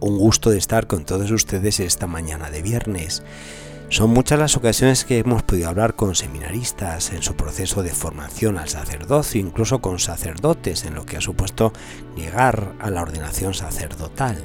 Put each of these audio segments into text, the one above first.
Un gusto de estar con todos ustedes esta mañana de viernes. Son muchas las ocasiones que hemos podido hablar con seminaristas en su proceso de formación al sacerdocio, incluso con sacerdotes en lo que ha supuesto llegar a la ordenación sacerdotal.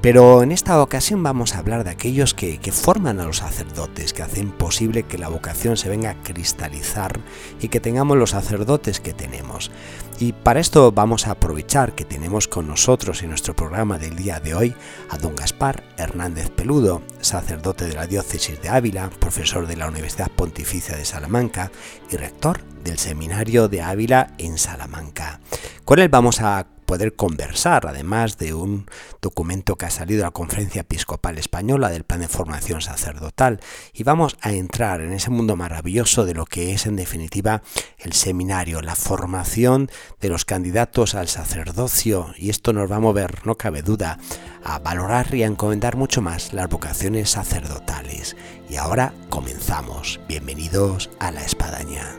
Pero en esta ocasión vamos a hablar de aquellos que, forman a los sacerdotes, que hacen posible que la vocación se venga a cristalizar y que tengamos los sacerdotes que tenemos. Y para esto vamos a aprovechar que tenemos con nosotros en nuestro programa del día de hoy a don Gaspar Hernández Peludo, sacerdote de la diócesis de Ávila, profesor de la Universidad Pontificia de Salamanca y rector del Seminario de Ávila en Salamanca. Con él vamos a poder conversar, además de un documento que ha salido a la Conferencia Episcopal Española del Plan de Formación Sacerdotal, y vamos a entrar en ese mundo maravilloso de lo que es en definitiva el seminario, la formación de los candidatos al sacerdocio, y esto nos va a mover, no cabe duda, a valorar y a encomendar mucho más las vocaciones sacerdotales. Y ahora comenzamos. Bienvenidos a la espadaña.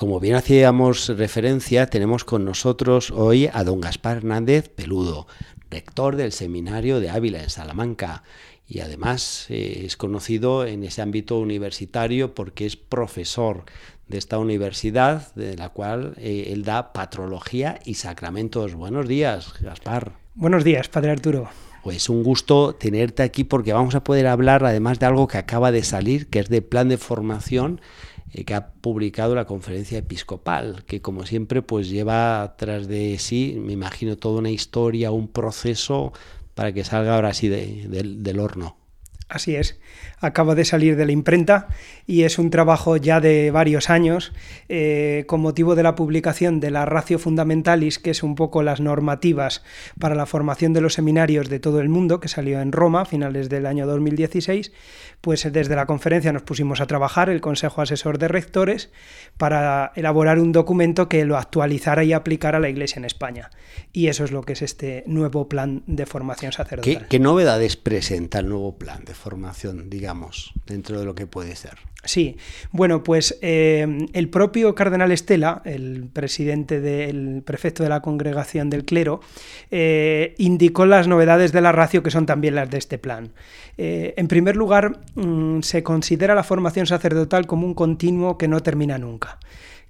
Como bien hacíamos referencia, tenemos con nosotros hoy a don Gaspar Hernández Peludo, rector del Seminario de Ávila en Salamanca. Y además eh, es conocido en ese ámbito universitario porque es profesor de esta universidad, de la cual eh, él da patrología y sacramentos. Buenos días, Gaspar. Buenos días, Padre Arturo. Pues un gusto tenerte aquí porque vamos a poder hablar además de algo que acaba de salir, que es de plan de formación eh, que ha publicado la conferencia episcopal, que como siempre pues lleva tras de sí, me imagino, toda una historia, un proceso para que salga ahora sí del horno. Así es, acaba de salir de la imprenta y es un trabajo ya de varios años eh, con motivo de la publicación de la Ratio Fundamentalis, que es un poco las normativas para la formación de los seminarios de todo el mundo, que salió en Roma a finales del año 2016, pues desde la conferencia nos pusimos a trabajar, el Consejo Asesor de Rectores, para elaborar un documento que lo actualizara y aplicara a la Iglesia en España. Y eso es lo que es este nuevo plan de formación sacerdotal. ¿Qué, qué novedades presenta el nuevo plan de formación, digamos, dentro de lo que puede ser? Sí, bueno, pues eh, el propio cardenal Estela, el presidente del prefecto de la congregación del clero, eh, indicó las novedades de la ratio que son también las de este plan. Eh, en primer lugar, mm, se considera la formación sacerdotal como un continuo que no termina nunca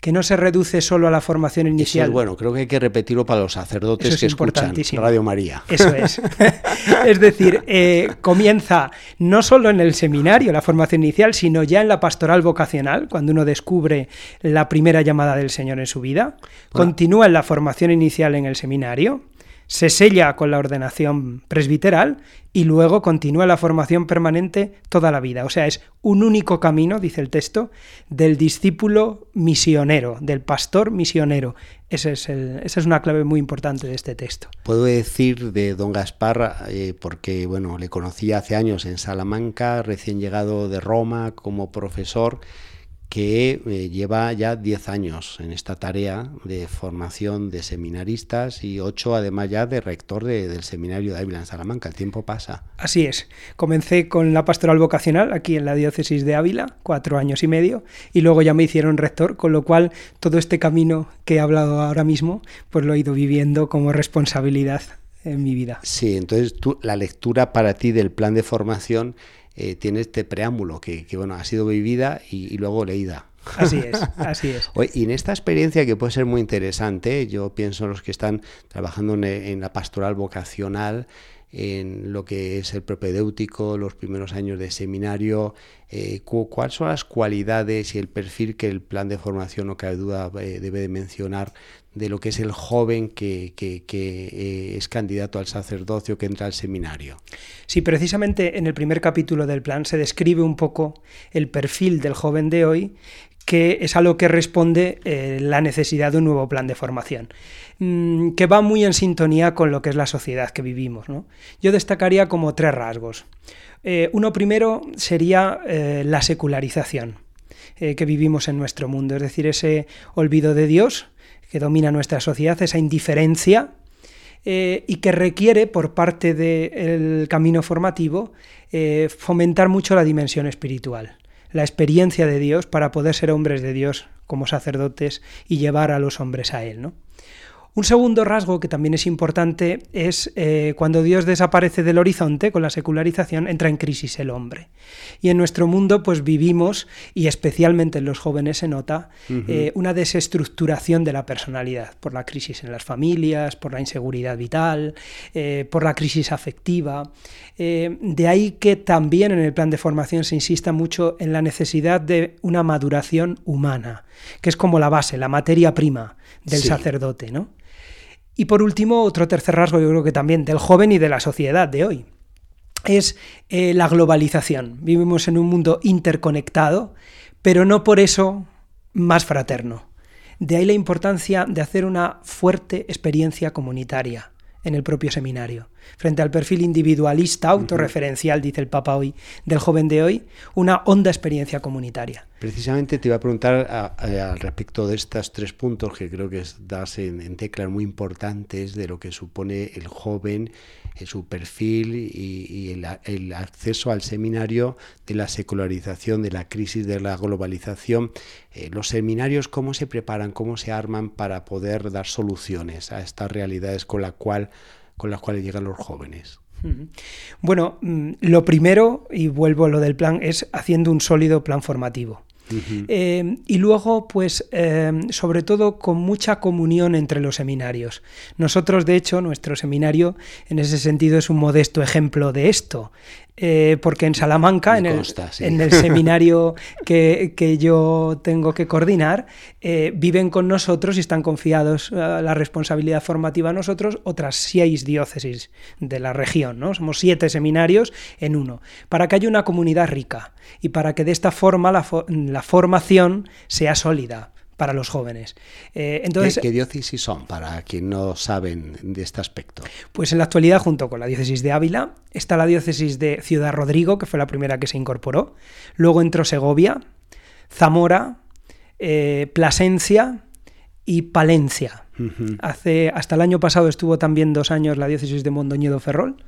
que no se reduce solo a la formación inicial. Eso bueno, creo que hay que repetirlo para los sacerdotes que escuchan Radio María. Eso es. es decir, eh, comienza no solo en el seminario, la formación inicial, sino ya en la pastoral vocacional, cuando uno descubre la primera llamada del Señor en su vida. Continúa en la formación inicial en el seminario se sella con la ordenación presbiteral y luego continúa la formación permanente toda la vida. O sea, es un único camino, dice el texto, del discípulo misionero, del pastor misionero. Ese es esa es una clave muy importante de este texto. Puedo decir de don Gaspar, eh, porque bueno, le conocí hace años en Salamanca, recién llegado de Roma como profesor que eh, lleva ya 10 años en esta tarea de formación de seminaristas y 8 además ya de rector del seminario de Ávila en Salamanca. El tiempo pasa. Así es. Comencé con la pastoral vocacional aquí en la diócesis de Ávila, cuatro años y medio, y luego ya me hicieron rector, con lo cual todo este camino que he hablado ahora mismo, pues lo he ido viviendo como responsabilidad en mi vida. Sí, entonces tú, la lectura para ti del plan de formación eh, tiene este preámbulo que, bueno, ha sido vivida y, luego leída. Así es, así es. y en esta experiencia que puede ser muy interesante, yo pienso en los que están trabajando en, la pastoral vocacional, en lo que es el propedéutico, los primeros años de seminario, eh, cuáles son las cualidades y el perfil que el plan de formación, no cabe duda, eh, debe de mencionar de lo que es el joven que, eh, es candidato al sacerdocio, que entra al seminario. Sí, precisamente en el primer capítulo del plan se describe un poco el perfil del joven de hoy que es a lo que responde la necesidad de un nuevo plan de formación. Mm, que va muy en sintonía con lo que es la sociedad que vivimos. Yo destacaría como tres rasgos. Eh, uno primero sería eh, la secularización eh, que vivimos en nuestro mundo, es decir, ese olvido de Dios que domina nuestra sociedad, esa indiferencia y que requiere por parte del camino formativo fomentar mucho la dimensión espiritual, la experiencia de Dios para poder ser hombres de Dios como sacerdotes y llevar a los hombres a Él. ¿no? Un segundo rasgo que también es importante es eh, cuando Dios desaparece del horizonte con la secularización, entra en crisis el hombre. Y en nuestro mundo pues vivimos, y especialmente en los jóvenes se nota, eh, una desestructuración de la personalidad por la crisis en las familias, por la inseguridad vital, eh, por la crisis afectiva. de ahí que también en el plan de formación se insista mucho en la necesidad de una maduración humana, que es como la base, la materia prima del sacerdote, ¿no? Y por último, otro tercer rasgo, yo creo que también del joven y de la sociedad de hoy, es eh, la globalización. Vivimos en un mundo interconectado, pero no por eso más fraterno. De ahí la importancia de hacer una fuerte experiencia comunitaria en el propio seminario. Frente al perfil individualista, autorreferencial, dice el Papa hoy, del joven de hoy, una honda experiencia comunitaria. Precisamente te iba a preguntar al respecto de estos tres puntos que creo que das en, en, teclas muy importantes de lo que supone el joven, su perfil y, el, acceso al seminario, de la secularización, de la crisis de la globalización. Eh, los seminarios, ¿cómo se preparan, cómo se arman para poder dar soluciones a estas realidades con, cual, con las cuales llegan los jóvenes? Bueno, mm, lo primero, y vuelvo a lo del plan, es haciendo un sólido plan formativo. Eh, y luego, pues, eh, sobre todo con mucha comunión entre los seminarios. Nosotros, de hecho, nuestro seminario, en ese sentido, es un modesto ejemplo de esto. Eh, porque en Salamanca, en, el, en, el, seminario que, yo tengo que coordinar, eh, viven con nosotros y están confiados la responsabilidad formativa a nosotros otras seis diócesis de la región. ¿no? Somos siete seminarios en uno, para que haya una comunidad rica y para que de esta forma la, la formación sea sólida para los jóvenes. Eh, entonces, ¿Qué, diócesis son para quien no saben de este aspecto? Pues en la actualidad, junto con la diócesis de Ávila, está la diócesis de Ciudad Rodrigo, que fue la primera que se incorporó. Luego entró Segovia, Zamora, eh, Plasencia y Palencia. Hace, hasta el año pasado estuvo también dos años la diócesis de Mondoñedo Ferrol.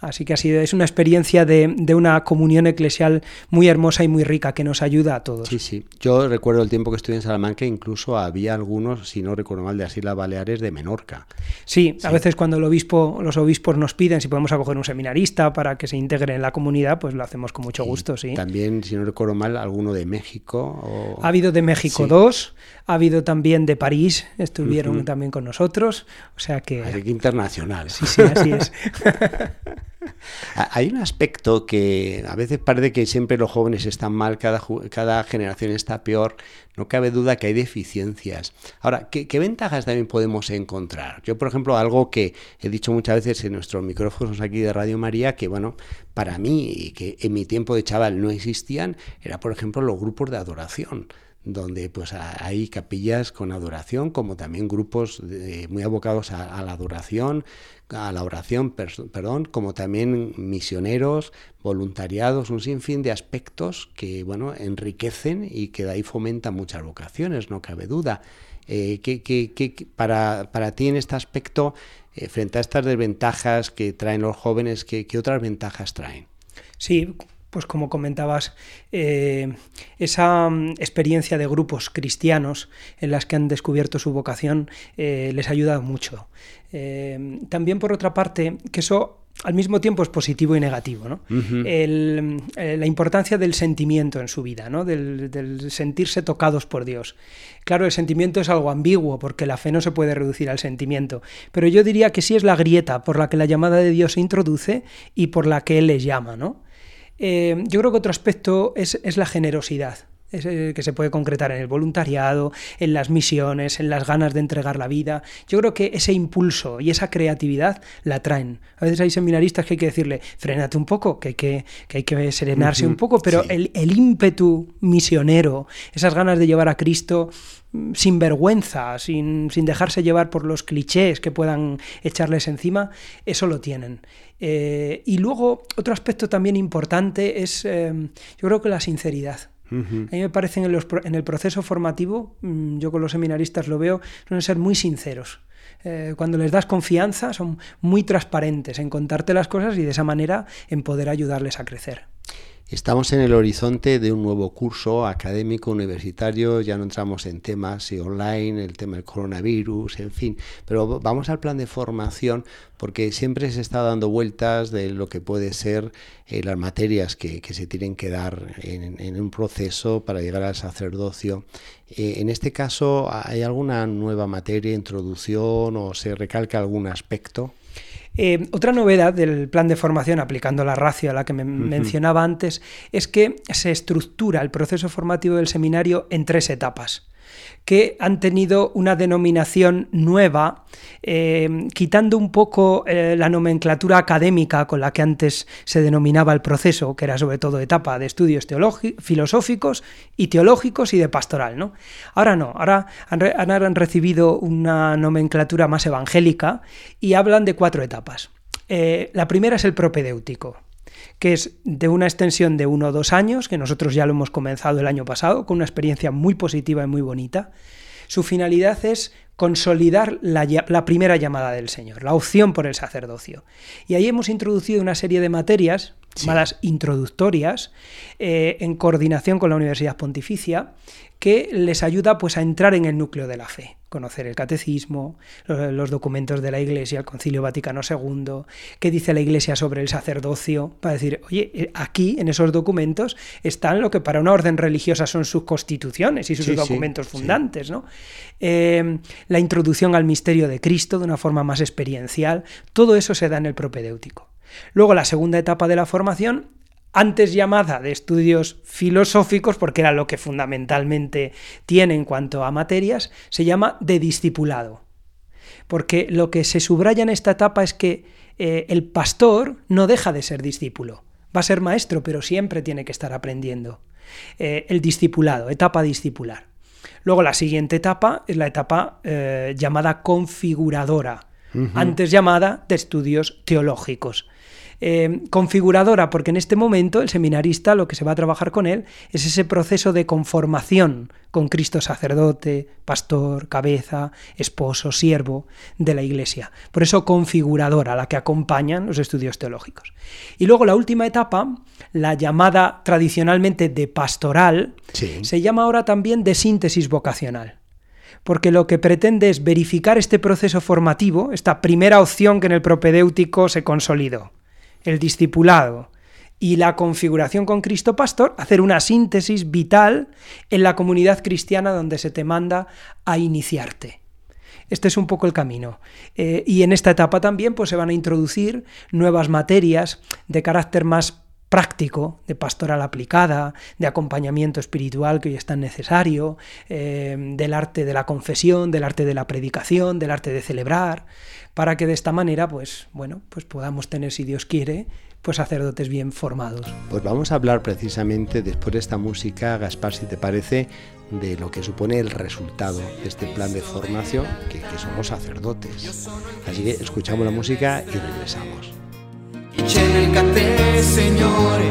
Así que ha sido, es una experiencia de, una comunión eclesial muy hermosa y muy rica que nos ayuda a todos. Sí, sí. Yo recuerdo el tiempo que estuve en Salamanca, incluso había algunos, si no recuerdo mal, de las Islas Baleares de Menorca. Sí, a veces cuando el obispo, los obispos nos piden si podemos acoger un seminarista para que se integre en la comunidad, pues lo hacemos con mucho gusto, sí. También, si no recuerdo mal, alguno de México. Ha habido de México dos, ha habido también de París, estuvieron también con nosotros, o sea que... Así que internacional. Sí, sí, así es. Hay un aspecto que a veces parece que siempre los jóvenes están mal, cada, cada generación está peor. No cabe duda que hay deficiencias. Ahora, ¿qué, ventajas también podemos encontrar? Yo, por ejemplo, algo que he dicho muchas veces en nuestros micrófonos aquí de Radio María, que bueno, para mí, y que en mi tiempo de chaval no existían, era, por ejemplo, los grupos de adoración donde pues hay capillas con adoración, como también grupos muy abocados a, la adoración, a la oración, perdón, como también misioneros, voluntariados, un sinfín de aspectos que, bueno, enriquecen y que de ahí fomentan muchas vocaciones, no cabe duda. Eh, que, para, para, ti en este aspecto, eh, frente a estas desventajas que traen los jóvenes, ¿qué, otras ventajas traen? Sí, pues como comentabas, eh, esa mm, experiencia de grupos cristianos en las que han descubierto su vocación les ayuda mucho. también por otra parte, que eso al mismo tiempo es positivo y negativo. ¿no? el, eh, la importancia del sentimiento en su vida, ¿no? Del, del, sentirse tocados por Dios. Claro, el sentimiento es algo ambiguo porque la fe no se puede reducir al sentimiento, pero yo diría que sí es la grieta por la que la llamada de Dios se introduce y por la que Él les llama. ¿no? Eh, yo creo que otro aspecto es, es la generosidad que se puede concretar en el voluntariado, en las misiones, en las ganas de entregar la vida. Yo creo que ese impulso y esa creatividad la traen. A veces hay seminaristas que hay que decirle, frénate un poco, que hay que, que, hay que serenarse un poco, pero el, el, ímpetu misionero, esas ganas de llevar a Cristo sin vergüenza, sin, sin, dejarse llevar por los clichés que puedan echarles encima, eso lo tienen. Eh, y luego, otro aspecto también importante es, eh, yo creo que la sinceridad. A mí me parece en, los, en, el proceso formativo, mm, yo con los seminaristas lo veo, suelen ser muy sinceros. Eh, cuando les das confianza, son muy transparentes en contarte las cosas y de esa manera en poder ayudarles a crecer. Estamos en el horizonte de un nuevo curso académico universitario, ya no entramos en temas online, el tema del coronavirus, en fin, pero vamos al plan de formación porque siempre se está dando vueltas de lo que puede ser eh, las materias que, que, se tienen que dar en, en, un proceso para llegar al sacerdocio. Eh, en este caso, ¿hay alguna nueva materia, introducción o se recalca algún aspecto? Eh, otra novedad del plan de formación, aplicando la ratio a la que me uh -huh. mencionaba antes, es que se estructura el proceso formativo del seminario en tres etapas que han tenido una denominación nueva, eh, quitando un poco eh, la nomenclatura académica con la que antes se denominaba el proceso, que era sobre todo etapa de estudios filosóficos y teológicos y de pastoral. ¿no? Ahora no, ahora han, han recibido una nomenclatura más evangélica y hablan de cuatro etapas. Eh, la primera es el propedéutico, que es de una extensión de uno o dos años, que nosotros ya lo hemos comenzado el año pasado, con una experiencia muy positiva y muy bonita. Su finalidad es consolidar la, la, primera llamada del Señor, la opción por el sacerdocio. Y ahí hemos introducido una serie de materias, sí. llamadas introductorias, eh, en coordinación con la Universidad Pontificia, que les ayuda pues, a entrar en el núcleo de la fe, conocer el catecismo, los documentos de la Iglesia, el Concilio Vaticano II, qué dice la Iglesia sobre el sacerdocio, para decir, oye, eh, aquí en esos documentos están lo que para una orden religiosa son sus constituciones y sus sí, documentos sí, fundantes. ¿no? Eh, la introducción al misterio de Cristo de una forma más experiencial, todo eso se da en el propedéutico. Luego la segunda etapa de la formación antes llamada de estudios filosóficos, porque era lo que fundamentalmente tiene en cuanto a materias, se llama de discipulado. Porque lo que se subraya en esta etapa es que eh, el pastor no deja de ser discípulo. Va a ser maestro, pero siempre tiene que estar aprendiendo. Eh, el discipulado, etapa discipular. Luego la siguiente etapa es la etapa eh, llamada configuradora, uh -huh. antes llamada de estudios teológicos eh, configuradora, porque en este momento el seminarista lo que se va a trabajar con él es ese proceso de conformación con Cristo sacerdote, pastor, cabeza, esposo, siervo de la Iglesia. Por eso configuradora, la que acompañan los estudios teológicos. Y luego la última etapa, la llamada tradicionalmente de pastoral, sí. se llama ahora también de síntesis vocacional porque lo que pretende es verificar este proceso formativo, esta primera opción que en el propedéutico se consolidó el discipulado y la configuración con Cristo Pastor, hacer una síntesis vital en la comunidad cristiana donde se te manda a iniciarte. Este es un poco el camino. Eh, y en esta etapa también pues, se van a introducir nuevas materias de carácter más práctico, de pastoral aplicada, de acompañamiento espiritual que hoy es tan necesario, eh, del arte de la confesión, del arte de la predicación, del arte de celebrar, para que de esta manera, pues, bueno, pues podamos tener, si Dios quiere, pues sacerdotes bien formados. Pues vamos a hablar precisamente después de esta música, Gaspar, si te parece, de lo que supone el resultado de este plan de formación, que, que somos sacerdotes. Así que escuchamos la música y regresamos. Nel te, Signore,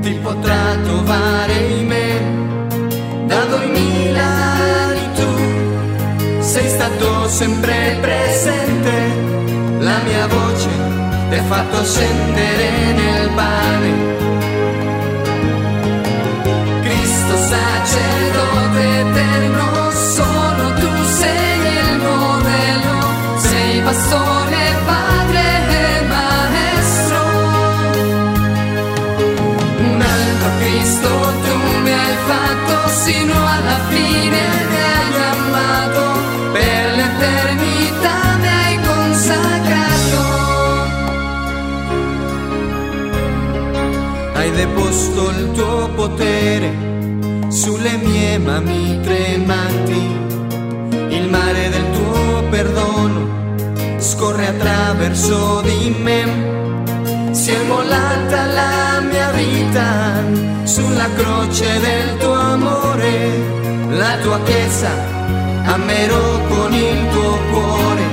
ti potrà trovare in me, da duemila tu sei stato sempre presente, la mia voce ti ha fatto scendere nel pane. Cristo sacerdote eterno, Cristo tu mi hai fatto sino alla fine mi hai amato. Per l'eternità mi hai consacrato. Hai deposto il tuo potere sulle mie mani tremanti. Il mare del tuo perdono scorre attraverso di me. Si è mollata la mia vita sulla croce del tuo amore, la tua chiesa amerò con il tuo cuore.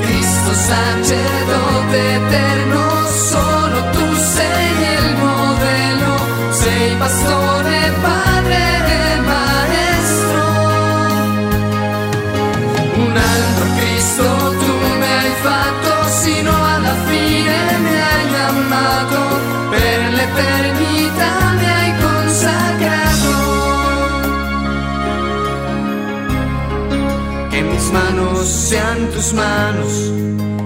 Cristo sacerdote eterno, sean tus manos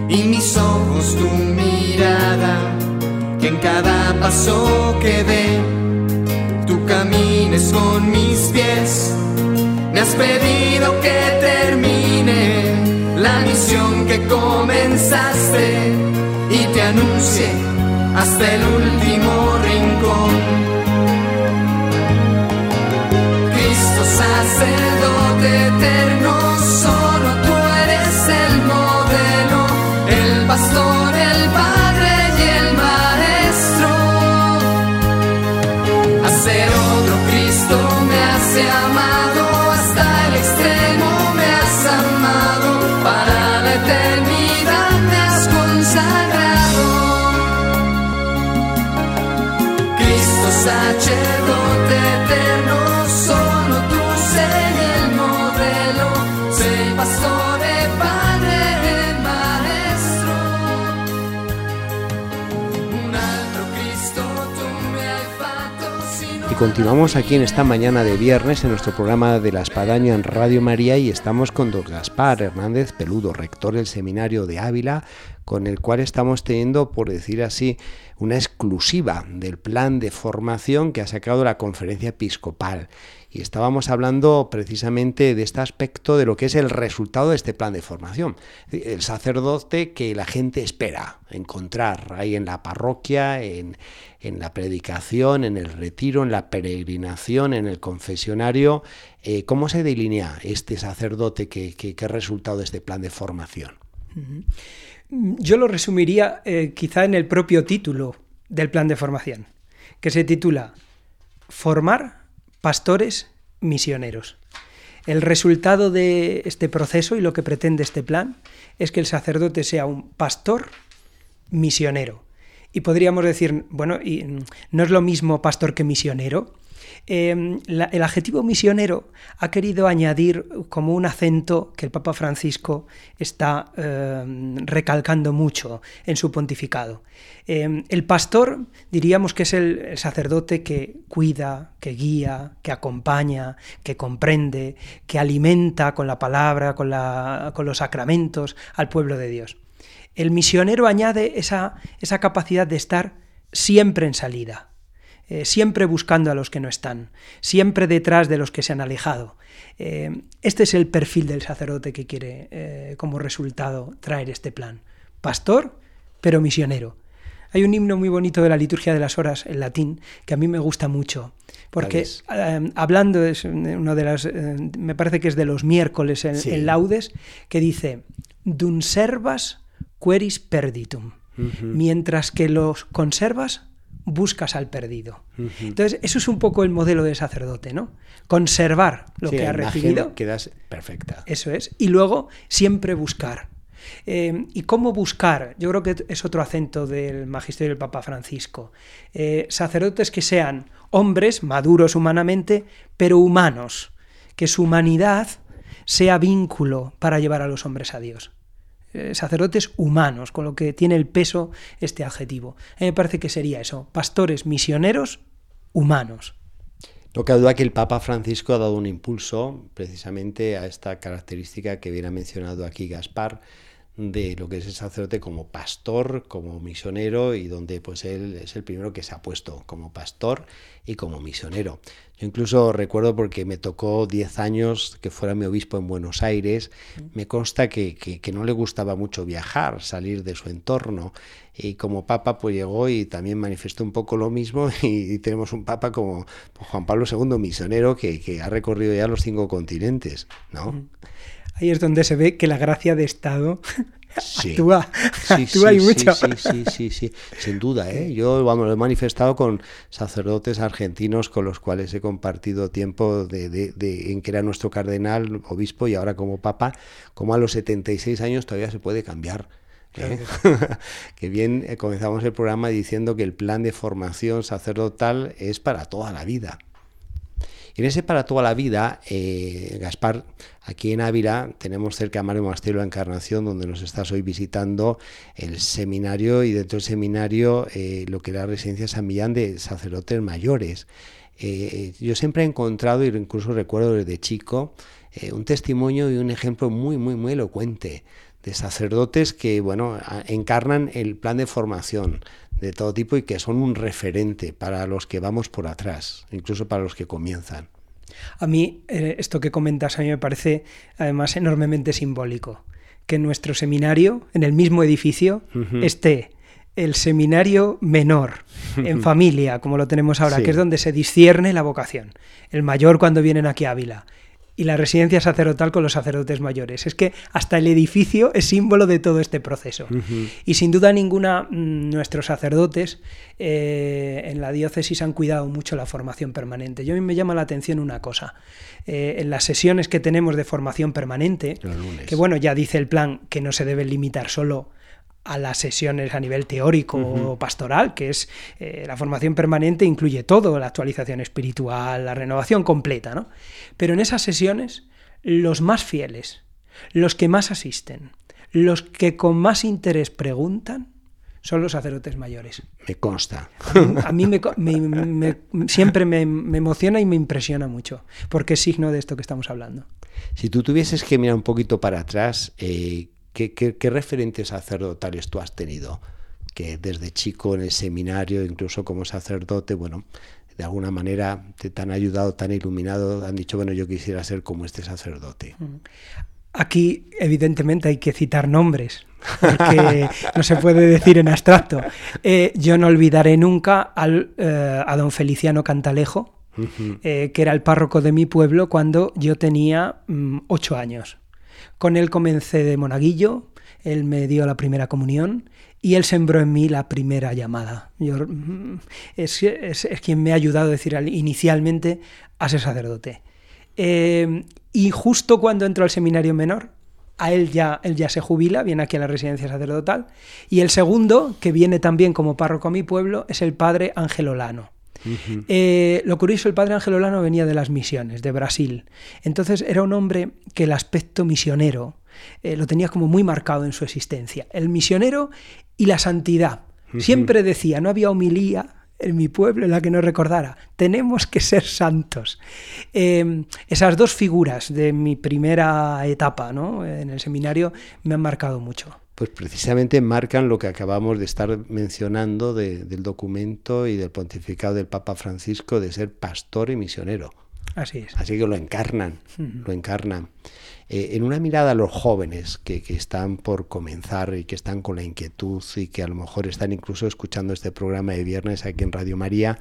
y mis ojos tu mirada que en cada paso que dé tú camines con mis pies me has pedido que termine la misión que comenzaste y te anuncie hasta el último rincón. Cristo sacerdote sacerdote Continuamos aquí en esta mañana de viernes en nuestro programa de la Espadaña en Radio María y estamos con don Gaspar Hernández Peludo, rector del Seminario de Ávila, con el cual estamos teniendo, por decir así, una exclusiva del plan de formación que ha sacado la conferencia episcopal. Y estábamos hablando precisamente de este aspecto de lo que es el resultado de este plan de formación. El sacerdote que la gente espera encontrar ahí en la parroquia, en, en la predicación, en el retiro, en la peregrinación, en el confesionario. Eh, ¿Cómo se delinea este sacerdote? ¿Qué, qué, qué resultado de este plan de formación? Yo lo resumiría eh, quizá en el propio título del plan de formación, que se titula Formar pastores misioneros. El resultado de este proceso y lo que pretende este plan es que el sacerdote sea un pastor misionero. Y podríamos decir, bueno, y no es lo mismo pastor que misionero. La, el adjetivo misionero ha querido añadir como un acento que el Papa Francisco está eh, recalcando mucho en su pontificado. Eh, el pastor diríamos que es el, sacerdote que cuida, que guía, que acompaña, que comprende, que alimenta con la palabra, con, los sacramentos al pueblo de Dios. El misionero añade esa capacidad de estar siempre en salida, eh, siempre buscando a los que no están, siempre detrás de los que se han alejado. Eh, este es el perfil del sacerdote que quiere eh, como resultado traer este plan. Pastor, pero misionero. Hay un himno muy bonito de la liturgia de las horas en latín que a mí me gusta mucho, porque eh, hablando es uno de las, eh, me parece que es de los miércoles en, sí. en laudes, que dice, dun servas queris perditum, uh -huh. mientras que los conservas buscas al perdido. Uh -huh. Entonces, eso es un poco el modelo de sacerdote, ¿no? Conservar lo sí, que ha recibido. Quedas perfecta. Eso es. Y luego siempre buscar. Eh, ¿Y cómo buscar? Yo creo que es otro acento del magisterio del Papa Francisco. Eh, sacerdotes que sean hombres, maduros humanamente, pero humanos. Que su humanidad sea vínculo para llevar a los hombres a Dios sacerdotes humanos, con lo que tiene el peso este adjetivo. A mí me parece que sería eso, pastores misioneros humanos. No cabe duda que el Papa Francisco ha dado un impulso precisamente a esta característica que viene mencionado aquí Gaspar, de lo que es el sacerdote como pastor, como misionero y donde pues él es el primero que se ha puesto como pastor y como misionero. Yo incluso recuerdo porque me tocó 10 años que fuera mi obispo en Buenos Aires, me consta que, que, no le gustaba mucho viajar, salir de su entorno. Y como papa pues llegó y también manifestó un poco lo mismo. Y, tenemos un papa como Juan Pablo II misionero que, que, ha recorrido ya los cinco continentes, ¿no? Ahí es donde se ve que la gracia de Estado actúa, actúa y mucho. Sí, sí, sí, sin duda. ¿eh? Yo vamos, lo he manifestado con sacerdotes argentinos con los cuales he compartido tiempo de, de, en que era nuestro cardenal, obispo y ahora como papa, como a los 76 años todavía se puede cambiar. ¿eh? que bien eh, comenzamos el programa diciendo que el plan de formación sacerdotal es para toda la vida. Y en ese para toda la vida, eh, Gaspar, aquí en Ávila tenemos cerca de Mario Monasterio la Encarnación, donde nos estás hoy visitando el seminario y dentro del seminario eh, lo que era residencia San Millán de sacerdotes mayores. Eh, yo siempre he encontrado, y incluso recuerdo desde chico, un testimonio y un ejemplo muy, muy, muy elocuente de sacerdotes que, bueno, encarnan el plan de formación de todo tipo y que son un referente para los que vamos por atrás, incluso para los que comienzan. A mí, eh, esto que comentas, a mí me parece además enormemente simbólico. Que en nuestro seminario, en el mismo edificio, esté el seminario menor, en familia, como lo tenemos ahora, que es donde se discierne la vocación. El mayor cuando vienen aquí a Ávila y la residencia sacerdotal con los sacerdotes mayores. Es que hasta el edificio es símbolo de todo este proceso. Y sin duda ninguna, mm, nuestros sacerdotes eh, en la diócesis han cuidado mucho la formación permanente. Yo a mí me llama la atención una cosa. Eh, en las sesiones que tenemos de formación permanente, que bueno, ya dice el plan que no se debe limitar solo a las sesiones a nivel teórico o pastoral, que es eh, la formación permanente, incluye todo, la actualización espiritual, la renovación completa, ¿no? Pero en esas sesiones, los más fieles, los que más asisten, los que con más interés preguntan, son los sacerdotes mayores. Me consta. A mí, me, siempre me, emociona y me impresiona mucho, porque es signo de esto que estamos hablando. Si tú tuvieses que mirar un poquito para atrás, eh, ¿Qué, referentes sacerdotales tú has tenido? Que desde chico en el seminario, incluso como sacerdote, bueno, de alguna manera te, han ayudado, te han iluminado, han dicho, bueno, yo quisiera ser como este sacerdote. Aquí, evidentemente, hay que citar nombres, porque no se puede decir en abstracto. Eh, yo no olvidaré nunca al, eh, a don Feliciano Cantalejo, eh, que era el párroco de mi pueblo cuando yo tenía mm, ocho años. Con él comencé de monaguillo, él me dio la primera comunión y él sembró en mí la primera llamada. Mm, es, quien me ha ayudado a decir inicialmente a ser sacerdote. Eh, y justo cuando entro al seminario menor, a él ya, él ya se jubila, viene aquí a la residencia sacerdotal. Y el segundo, que viene también como párroco a mi pueblo, es el padre Ángel Olano. Eh, lo curioso, el padre Ángel Olano venía de las misiones, de Brasil. Entonces era un hombre que el aspecto misionero eh, lo tenía como muy marcado en su existencia. El misionero y la santidad. Siempre decía, no había homilía en mi pueblo en la que no recordara, tenemos que ser santos. Em, esas dos figuras de mi primera etapa ¿no? en el seminario me han marcado mucho pues precisamente marcan lo que acabamos de estar mencionando del documento y del pontificado del Papa Francisco de ser pastor y misionero. Así es. Así que lo encarnan, lo encarnan. Eh, en una mirada a los jóvenes que, están por comenzar y que están con la inquietud y que a lo mejor están incluso escuchando este programa de viernes aquí en Radio María,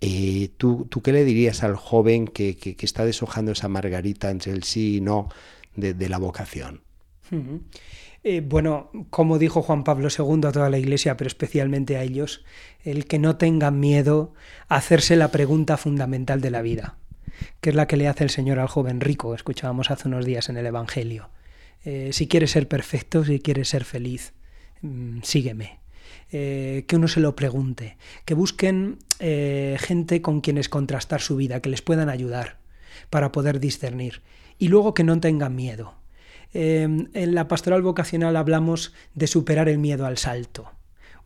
eh, ¿tú, ¿tú, qué le dirías al joven que, que, está deshojando esa margarita entre el sí y no de, la vocación? Eh, bueno, como dijo Juan Pablo II a toda la Iglesia, pero especialmente a ellos, el que no tengan miedo a hacerse la pregunta fundamental de la vida, que es la que le hace el Señor al joven rico, escuchábamos hace unos días en el Evangelio. Eh, si quieres ser perfecto, si quieres ser feliz, mm, sígueme. Eh, que uno se lo pregunte, que busquen gente con quienes contrastar su vida, que les puedan ayudar para poder discernir, y luego que no tengan miedo Em, en la pastoral vocacional hablamos de superar el miedo al salto.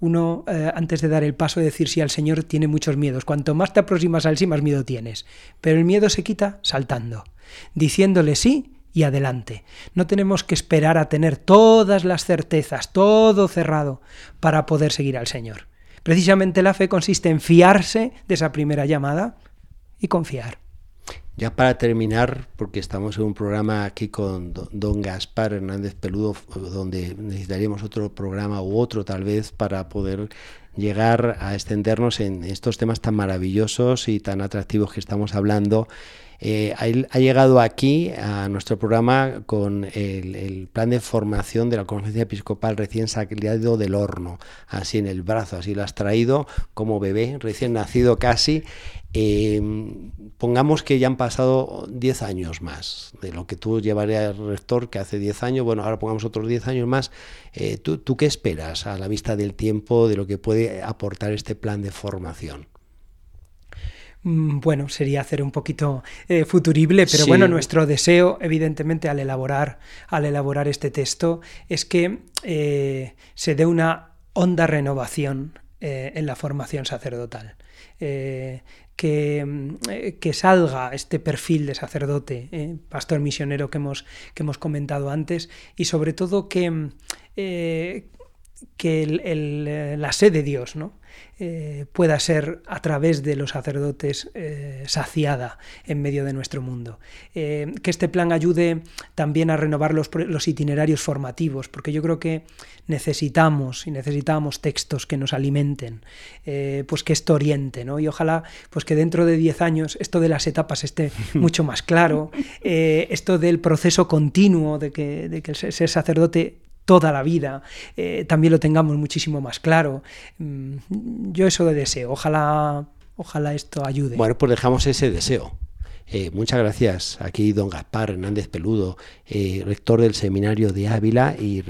Uno, eh, antes de dar el paso, decir sí al Señor tiene muchos miedos. Cuanto más te aproximas al sí, más miedo tienes. Pero el miedo se quita saltando, diciéndole sí y adelante. No tenemos que esperar a tener todas las certezas, todo cerrado, para poder seguir al Señor. Precisamente la fe consiste en fiarse de esa primera llamada y confiar. Ya para terminar, porque estamos en un programa aquí con don Gaspar Hernández Peludo, donde necesitaríamos otro programa u otro tal vez para poder llegar a extendernos en estos temas tan maravillosos y tan atractivos que estamos hablando eh, ha, llegado aquí a nuestro programa con el, plan de formación de la conferencia episcopal recién salido del horno, así en el brazo, así lo has traído como bebé, recién nacido casi. Eh, pongamos que ya han pasado 10 años más de lo que tú llevarías rector, que hace 10 años, bueno, ahora pongamos otros 10 años más. Eh, ¿tú, ¿Tú qué esperas a la vista del tiempo de lo que puede aportar este plan de formación? Mm, bueno, sería hacer un poquito eh, futurible, pero bueno, nuestro deseo, evidentemente, al elaborar, al elaborar este texto, es que eh, se dé una honda renovación eh, en la formación sacerdotal. Que, que, salga este perfil de sacerdote, pastor misionero que hemos, que hemos comentado antes, y sobre todo que, que la sed de Dios, ¿no? Eh, pueda ser a través de los sacerdotes eh, saciada en medio de nuestro mundo. Eh, que este plan ayude también a renovar los, itinerarios formativos, porque yo creo que necesitamos y necesitamos textos que nos alimenten, pues que esto oriente, ¿no? Y ojalá pues que dentro de 10 años esto de las etapas esté mucho más claro, esto del proceso continuo de que, de que el ser sacerdote toda la vida, eh, también lo tengamos muchísimo más claro. Mm, yo eso de deseo, ojalá, ojalá esto ayude. Bueno, pues dejamos ese deseo. Eh, muchas gracias. Aquí don Gaspar Hernández Peludo, eh, rector del Seminario de Ávila y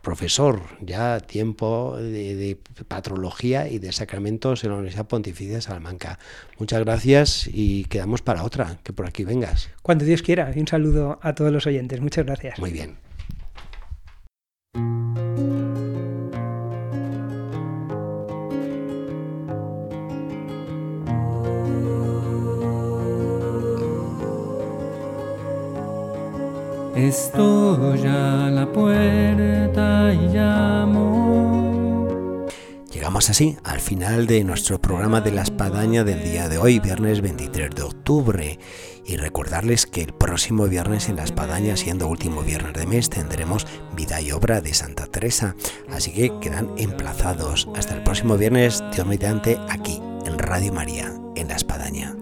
profesor ya tiempo de, de, patrología y de sacramentos en la Universidad Pontificia de Salamanca. Muchas gracias y quedamos para otra, que por aquí vengas. Cuando Dios quiera. Y un saludo a todos los oyentes. Muchas gracias. Muy bien. Estoy a la puerta y llamo. Llegamos así al final de nuestro programa de la espadaña del día de hoy, viernes 23 de octubre. Y recordarles que el próximo viernes en la espadaña, siendo último viernes de mes, tendremos vida y obra de Santa Teresa. Así que quedan emplazados. Hasta el próximo viernes, Dios mediante, aquí, en Radio María, en la espadaña.